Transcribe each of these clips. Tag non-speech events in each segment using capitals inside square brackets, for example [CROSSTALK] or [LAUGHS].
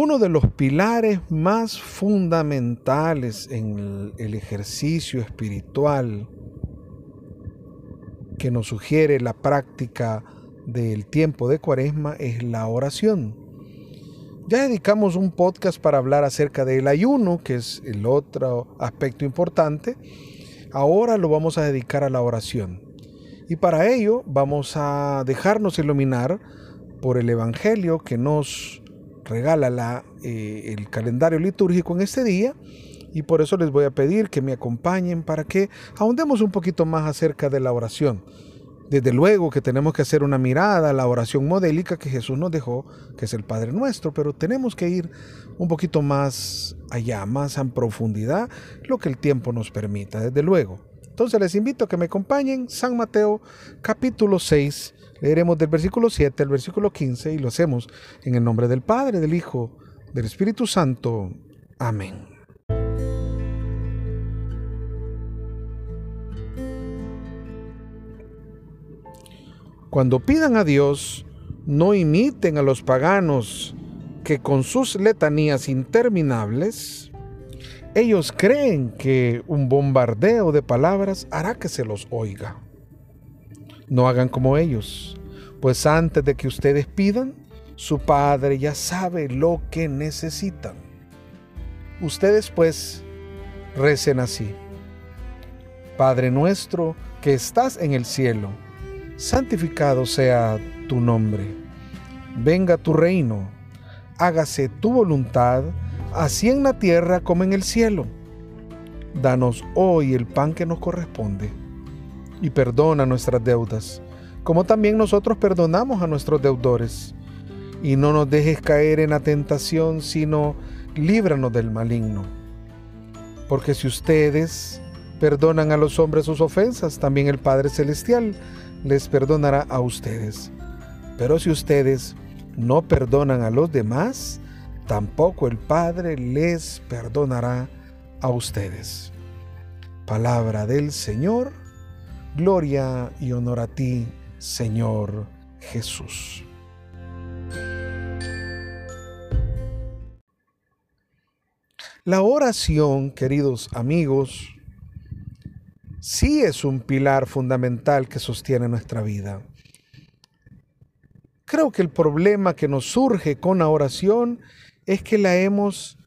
Uno de los pilares más fundamentales en el ejercicio espiritual que nos sugiere la práctica del tiempo de cuaresma es la oración. Ya dedicamos un podcast para hablar acerca del ayuno, que es el otro aspecto importante. Ahora lo vamos a dedicar a la oración. Y para ello vamos a dejarnos iluminar por el Evangelio que nos regala la, eh, el calendario litúrgico en este día y por eso les voy a pedir que me acompañen para que ahondemos un poquito más acerca de la oración. Desde luego que tenemos que hacer una mirada a la oración modélica que Jesús nos dejó, que es el Padre Nuestro, pero tenemos que ir un poquito más allá, más en profundidad, lo que el tiempo nos permita, desde luego. Entonces les invito a que me acompañen, San Mateo capítulo 6, Leeremos del versículo 7 al versículo 15 y lo hacemos en el nombre del Padre, del Hijo, del Espíritu Santo. Amén. Cuando pidan a Dios, no imiten a los paganos que con sus letanías interminables, ellos creen que un bombardeo de palabras hará que se los oiga. No hagan como ellos, pues antes de que ustedes pidan, su Padre ya sabe lo que necesitan. Ustedes pues recen así. Padre nuestro que estás en el cielo, santificado sea tu nombre. Venga tu reino, hágase tu voluntad, así en la tierra como en el cielo. Danos hoy el pan que nos corresponde y perdona nuestras deudas, como también nosotros perdonamos a nuestros deudores. Y no nos dejes caer en la tentación, sino líbranos del maligno. Porque si ustedes perdonan a los hombres sus ofensas, también el Padre Celestial les perdonará a ustedes. Pero si ustedes no perdonan a los demás, tampoco el Padre les perdonará a ustedes. Palabra del Señor Gloria y honor a ti, Señor Jesús. La oración, queridos amigos, sí es un pilar fundamental que sostiene nuestra vida. Creo que el problema que nos surge con la oración es que la hemos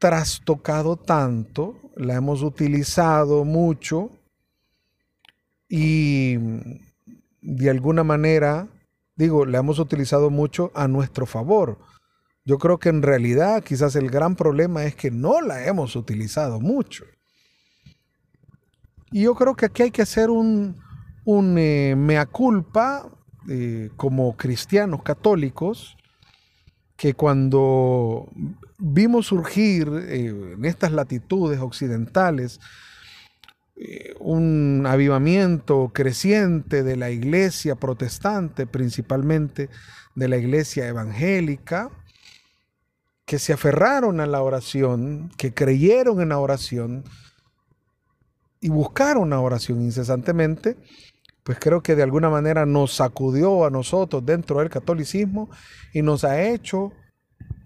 trastocado tanto, la hemos utilizado mucho y de alguna manera, digo, la hemos utilizado mucho a nuestro favor. Yo creo que en realidad quizás el gran problema es que no la hemos utilizado mucho. Y yo creo que aquí hay que hacer un, eh, mea culpa eh, como cristianos católicos, que cuando vimos surgir eh, en estas latitudes occidentales un avivamiento creciente de la iglesia protestante, principalmente de la iglesia evangélica, que se aferraron a la oración, que creyeron en la oración y buscaron la oración incesantemente, pues creo que de alguna manera nos sacudió a nosotros dentro del catolicismo y nos ha hecho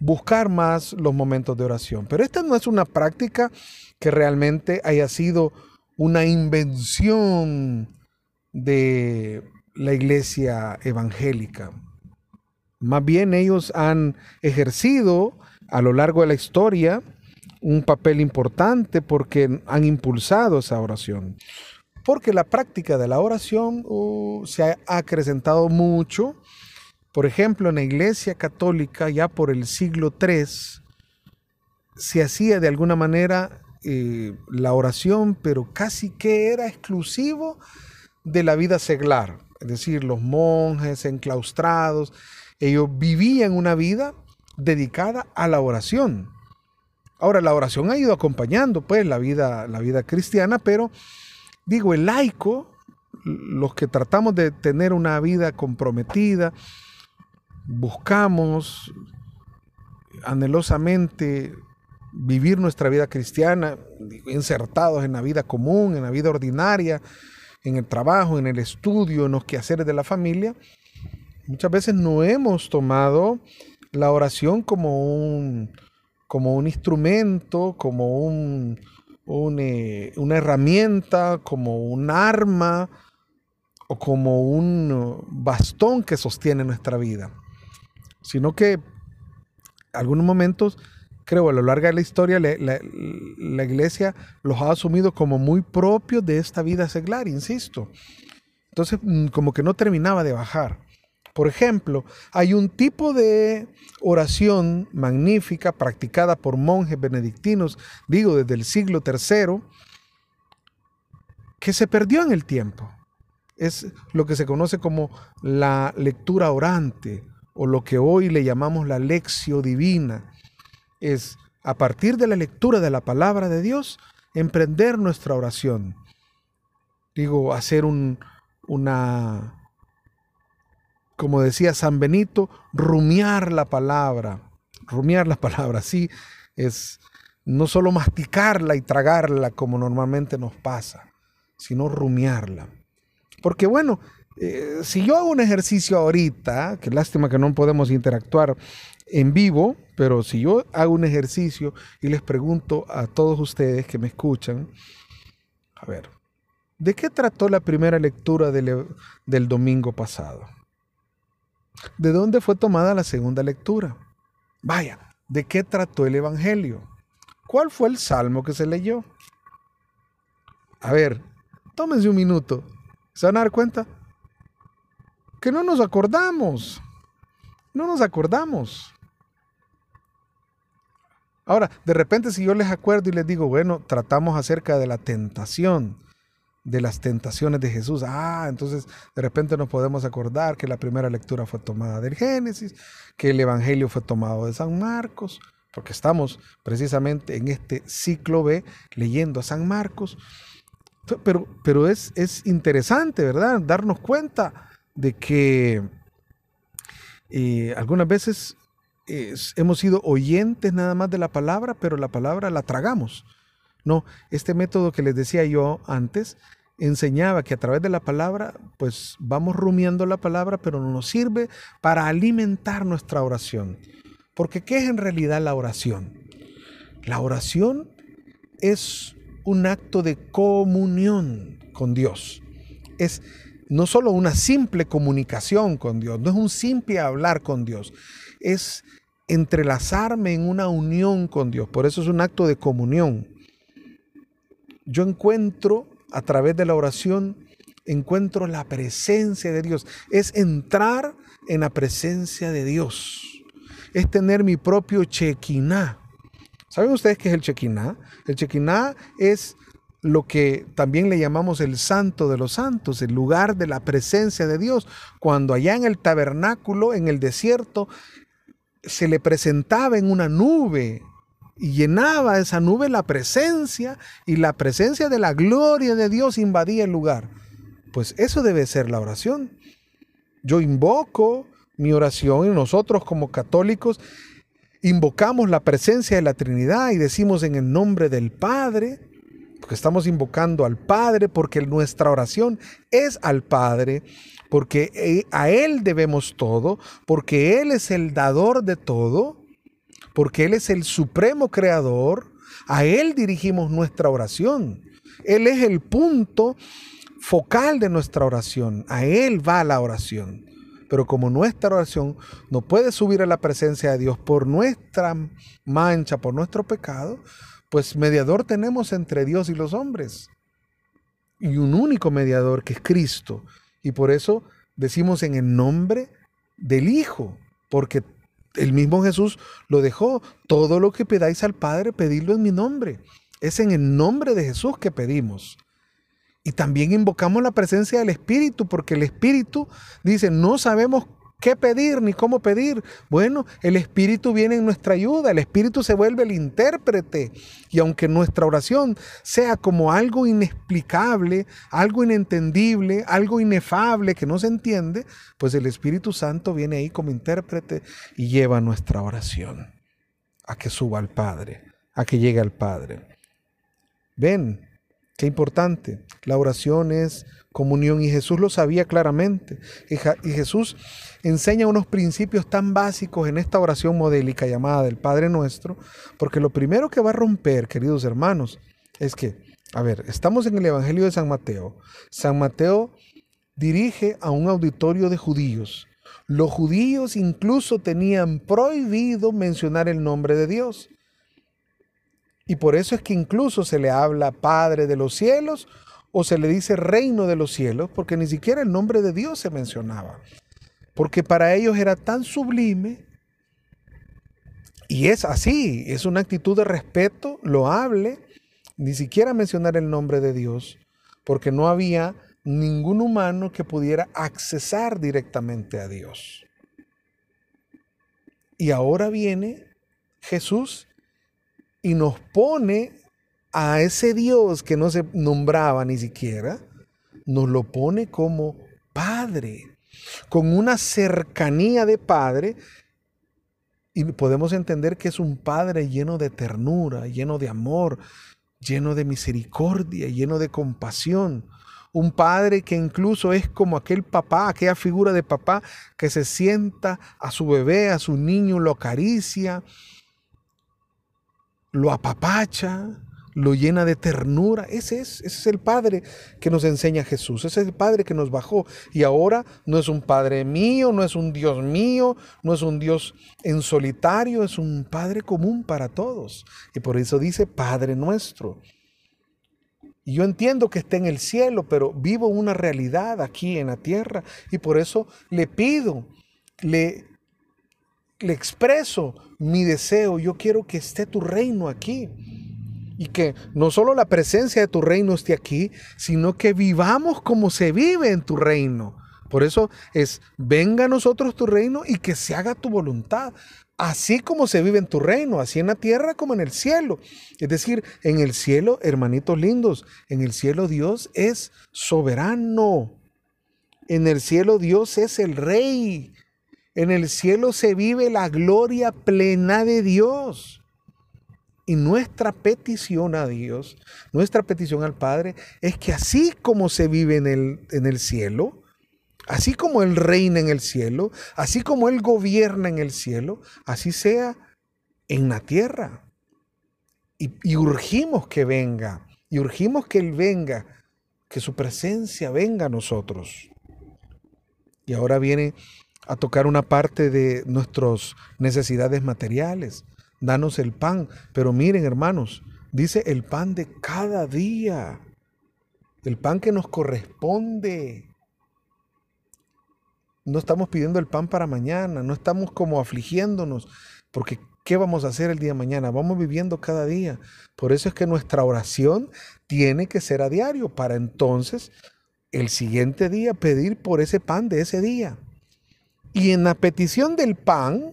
buscar más los momentos de oración. Pero esta no es una práctica que realmente haya sido una invención de la iglesia evangélica. Más bien ellos han ejercido a lo largo de la historia un papel importante porque han impulsado esa oración. Porque la práctica de la oración uh, se ha acrecentado mucho. Por ejemplo, en la iglesia católica ya por el siglo III se hacía de alguna manera eh, la oración, pero casi que era exclusivo de la vida seglar. Es decir, los monjes enclaustrados, ellos vivían una vida dedicada a la oración. Ahora, la oración ha ido acompañando pues la vida, la vida cristiana, pero digo, el laico, los que tratamos de tener una vida comprometida, buscamos anhelosamente vivir nuestra vida cristiana, insertados en la vida común, en la vida ordinaria, en el trabajo, en el estudio, en los quehaceres de la familia, muchas veces no hemos tomado la oración como un, como un instrumento, como un, eh, una herramienta, como un arma o como un bastón que sostiene nuestra vida, sino que algunos momentos, creo, a lo largo de la historia, la, la iglesia los ha asumido como muy propios de esta vida seglar, insisto. Entonces, mm, como que no terminaba de bajar. Por ejemplo, hay un tipo de oración magnífica practicada por monjes benedictinos, digo desde el siglo III, que se perdió en el tiempo. Es lo que se conoce como la lectura orante o lo que hoy le llamamos la lección divina. Es a partir de la lectura de la palabra de Dios, emprender nuestra oración. Digo, hacer un, una como decía San Benito, rumiar la palabra. Rumiar la palabra, sí, es no solo masticarla y tragarla como normalmente nos pasa, sino rumiarla. Porque bueno, eh, si yo hago un ejercicio ahorita, que lástima que no podemos interactuar en vivo, pero si yo hago un ejercicio y les pregunto a todos ustedes que me escuchan, a ver, ¿de qué trató la primera lectura del, del domingo pasado? ¿De dónde fue tomada la segunda lectura? Vaya, ¿de qué trató el Evangelio? ¿Cuál fue el salmo que se leyó? A ver, tómense un minuto. ¿Se van a dar cuenta? Que no nos acordamos. No nos acordamos. Ahora, de repente si yo les acuerdo y les digo, bueno, tratamos acerca de la tentación, de las tentaciones de Jesús. Ah, entonces de repente nos podemos acordar que la primera lectura fue tomada del Génesis, que el Evangelio fue tomado de San Marcos, porque estamos precisamente en este ciclo B leyendo a San Marcos. Pero, pero es, es interesante, ¿verdad? Darnos cuenta de que eh, algunas veces hemos sido oyentes nada más de la palabra, pero la palabra la tragamos. No, este método que les decía yo antes enseñaba que a través de la palabra, pues vamos rumiando la palabra, pero nos sirve para alimentar nuestra oración. Porque ¿qué es en realidad la oración? La oración es un acto de comunión con Dios. Es no solo una simple comunicación con Dios, no es un simple hablar con Dios, es entrelazarme en una unión con Dios. Por eso es un acto de comunión yo encuentro a través de la oración, encuentro la presencia de Dios. Es entrar en la presencia de Dios. Es tener mi propio chequiná. ¿Saben ustedes qué es el chequiná? El chequiná es lo que también le llamamos el santo de los santos, el lugar de la presencia de Dios. Cuando allá en el tabernáculo, en el desierto, se le presentaba en una nube y llenaba esa nube la presencia y la presencia de la gloria de Dios invadía el lugar. Pues eso debe ser la oración. Yo invoco mi oración y nosotros como católicos invocamos la presencia de la Trinidad y decimos en el nombre del Padre, porque estamos invocando al Padre, porque nuestra oración es al Padre, porque eh, a Él debemos todo, porque Él es el dador de todo porque Él es el supremo creador, a Él dirigimos nuestra oración. Él es el punto focal de nuestra oración, a Él va la oración. Pero como nuestra oración no puede subir a la presencia de Dios por nuestra mancha, por nuestro pecado, pues mediador tenemos entre Dios y los hombres. Y un único mediador que es Cristo. Y por eso decimos en el nombre del Hijo, porque el mismo Jesús lo dejó. Todo lo que pedáis al Padre, pedidlo en mi nombre. Es en el nombre de Jesús que pedimos. Y también invocamos la presencia del Espíritu, porque el Espíritu dice, no sabemos qué pedir ni cómo pedir. Bueno, el Espíritu viene en nuestra ayuda, el Espíritu se vuelve el intérprete. Y aunque nuestra oración sea como algo inexplicable, algo inentendible, algo inefable que no se entiende, pues el Espíritu Santo viene ahí como intérprete y lleva nuestra oración a que suba al Padre, a que llegue al Padre. Ven, Qué importante. La oración es comunión y Jesús lo sabía claramente. Y, Jesús enseña unos principios tan básicos en esta oración modélica llamada del Padre Nuestro, porque lo primero que va a romper, queridos hermanos, es que, a ver, estamos en el Evangelio de San Mateo. San Mateo dirige a un auditorio de judíos. Los judíos incluso tenían prohibido mencionar el nombre de Dios. Y por eso es que incluso se le habla Padre de los cielos o se le dice Reino de los cielos, porque ni siquiera el nombre de Dios se mencionaba. Porque para ellos era tan sublime. Y es así, es una actitud de respeto loable, ni siquiera mencionar el nombre de Dios, porque no había ningún humano que pudiera accesar directamente a Dios. Y ahora viene Jesús y nos pone a ese Dios que no se nombraba ni siquiera, nos lo pone como Padre, con una cercanía de Padre. Y podemos entender que es un Padre lleno de ternura, lleno de amor, lleno de misericordia, lleno de compasión. Un padre que incluso es como aquel papá, aquella figura de papá que se sienta a su bebé, a su niño, lo acaricia, lo apapacha, lo llena de ternura. Ese es, ese es el Padre que nos enseña Jesús. Ese es el Padre que nos bajó. Y ahora no es un Padre mío, no es un Dios mío, no es un Dios en solitario, es un Padre común para todos. Y por eso dice Padre nuestro. Y yo entiendo que está en el cielo, pero vivo una realidad aquí en la tierra. Y por eso le pido, le le expreso mi deseo, yo quiero que esté tu reino aquí. Y que no solo la presencia de tu reino esté aquí, sino que vivamos como se vive en tu reino. Por eso es, venga a nosotros tu reino y que se haga tu voluntad, así como se vive en tu reino, así en la tierra como en el cielo. Es decir, en el cielo, hermanitos lindos, en el cielo Dios es soberano. En el cielo Dios es el rey. En el cielo se vive la gloria plena de Dios. Y nuestra petición a Dios, nuestra petición al Padre, es que así como se vive en el, en el cielo, así como Él reina en el cielo, así como Él gobierna en el cielo, así sea en la tierra. Y, y urgimos que venga, y urgimos que Él venga, que su presencia venga a nosotros. Y ahora viene a tocar una parte de nuestras necesidades materiales. Danos el pan. Pero miren, hermanos, dice el pan de cada día. El pan que nos corresponde. No estamos pidiendo el pan para mañana, no estamos como afligiéndonos, porque ¿qué vamos a hacer el día de mañana? Vamos viviendo cada día. Por eso es que nuestra oración tiene que ser a diario, para entonces el siguiente día pedir por ese pan de ese día. Y en la petición del pan,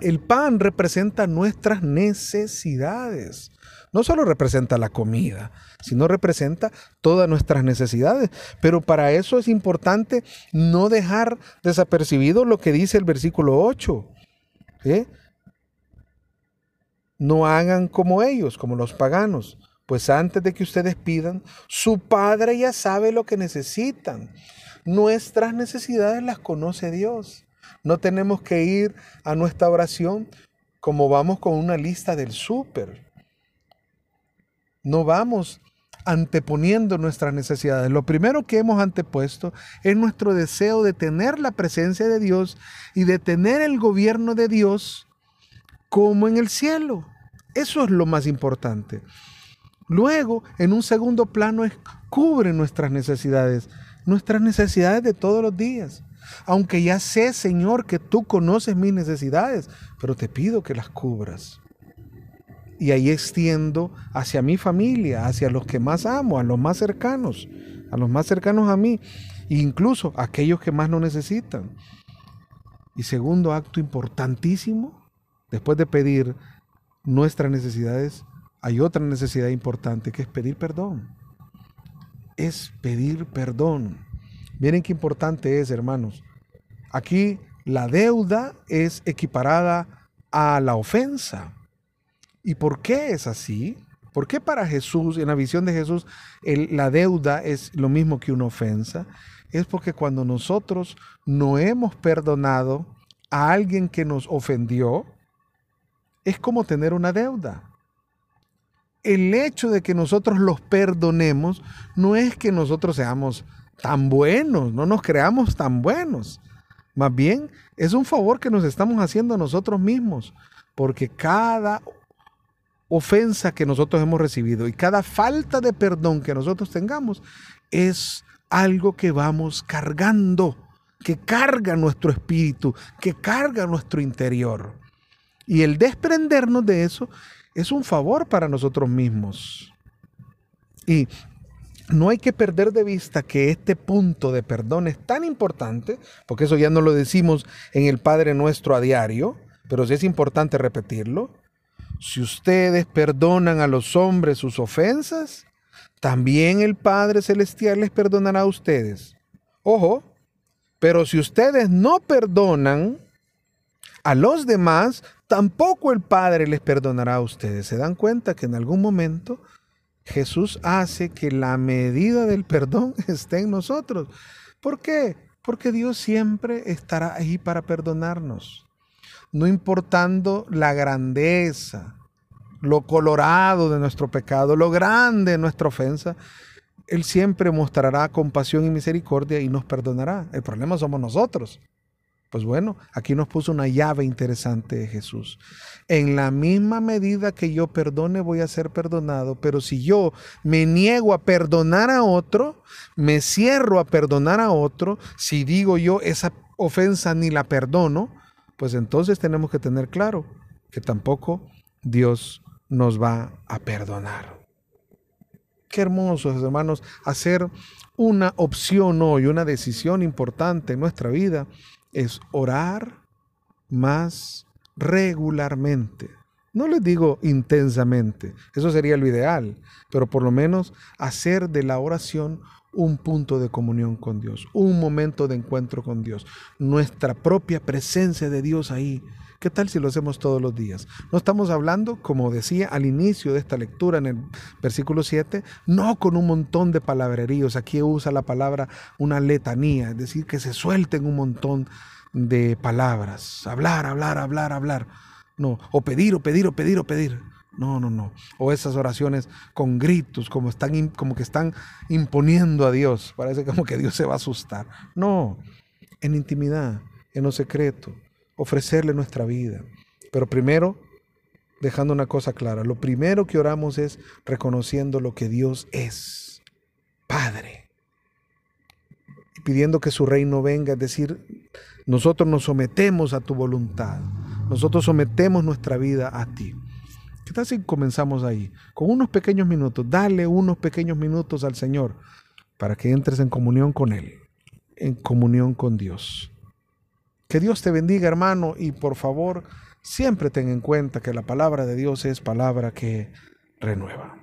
el pan representa nuestras necesidades. No solo representa la comida, sino representa todas nuestras necesidades. Pero para eso es importante no dejar desapercibido lo que dice el versículo 8. No hagan como ellos, como los paganos, pues antes de que ustedes pidan, su Padre ya sabe lo que necesitan Nuestras necesidades las conoce Dios. No tenemos que ir a nuestra oración como vamos con una lista del súper. No vamos anteponiendo nuestras necesidades. Lo primero que hemos antepuesto es nuestro deseo de tener la presencia de Dios y de tener el gobierno de Dios como en el cielo. Eso es lo más importante. Luego, en un segundo plano, es cubre nuestras necesidades nuestras necesidades de todos los días. Aunque ya sé, Señor, que tú conoces mis necesidades, pero te pido que las cubras. Y ahí extiendo hacia mi familia, hacia los que más amo, a los más cercanos, a los más cercanos a mí, e incluso a aquellos que más lo necesitan. Y segundo acto importantísimo, después de pedir nuestras necesidades, hay otra necesidad importante que es pedir perdón es pedir perdón. Miren qué importante es, hermanos. Aquí la deuda es equiparada a la ofensa. ¿Y por qué es así? ¿Por qué para Jesús, en la visión de Jesús, la deuda es lo mismo que una ofensa? Es porque cuando nosotros no hemos perdonado a alguien que nos ofendió, es como tener una deuda. El hecho de que nosotros los perdonemos no es que nosotros seamos tan buenos, no nos creamos tan buenos. Más bien es un favor que nos estamos haciendo a nosotros mismos, porque cada ofensa que nosotros hemos recibido y cada falta de perdón que nosotros tengamos es algo que vamos cargando, que carga nuestro espíritu, que carga nuestro interior. Y el desprendernos de eso es un favor para nosotros mismos. Y no hay que perder de vista que este punto de perdón es tan importante, porque eso ya no lo decimos en el Padre Nuestro a diario, pero sí es importante repetirlo. Si ustedes perdonan a los hombres sus ofensas, también el Padre Celestial les perdonará a ustedes. Ojo, pero si ustedes no perdonan a los demás, tampoco el Padre les perdonará a ustedes. ¿Se dan cuenta que en algún momento Jesús hace que la medida del perdón [LAUGHS] esté en nosotros? ¿Por qué? Porque Dios siempre estará ahí para perdonarnos. No importando la grandeza, lo colorado de nuestro pecado, lo grande de nuestra ofensa, Él siempre mostrará compasión y misericordia y nos perdonará. El problema somos nosotros. Pues bueno, aquí nos puso una llave interesante de Jesús. En la misma medida que yo perdone, voy a ser perdonado. Pero si yo me niego a perdonar a otro, me cierro a perdonar a otro, si digo yo esa ofensa ni la perdono, pues entonces tenemos que tener claro que tampoco Dios nos va a perdonar. Qué hermoso, hermanos, hacer una opción hoy, una decisión importante en nuestra vida es orar más regularmente. No les digo intensamente, eso sería lo ideal, pero por lo menos hacer de la oración un punto de comunión con Dios, un momento de encuentro con Dios, nuestra propia presencia de Dios ahí ¿Qué tal si lo hacemos todos los días? No estamos hablando, como decía al inicio de esta lectura en el versículo 7, no con un montón de palabreríos. Aquí usa la palabra una letanía, es decir, que se suelten un montón de palabras. Hablar, hablar, hablar, hablar. No, o pedir, o pedir, o pedir, o pedir. No, no, no. O esas oraciones con gritos, como, están, como que están imponiendo a Dios. Parece como que Dios se va a asustar. No, en intimidad, en lo secreto ofrecerle nuestra vida. Pero primero, dejando una cosa clara, lo primero que oramos es reconociendo lo que Dios es, Padre, y pidiendo que su reino venga, es decir, nosotros nos sometemos a tu voluntad, nosotros sometemos nuestra vida a ti. ¿Qué tal si comenzamos ahí? Con unos pequeños minutos, dale unos pequeños minutos al Señor para que entres en comunión con Él, en comunión con Dios. Que Dios te bendiga, hermano, y por favor, siempre ten en cuenta que la palabra de Dios es palabra que renueva.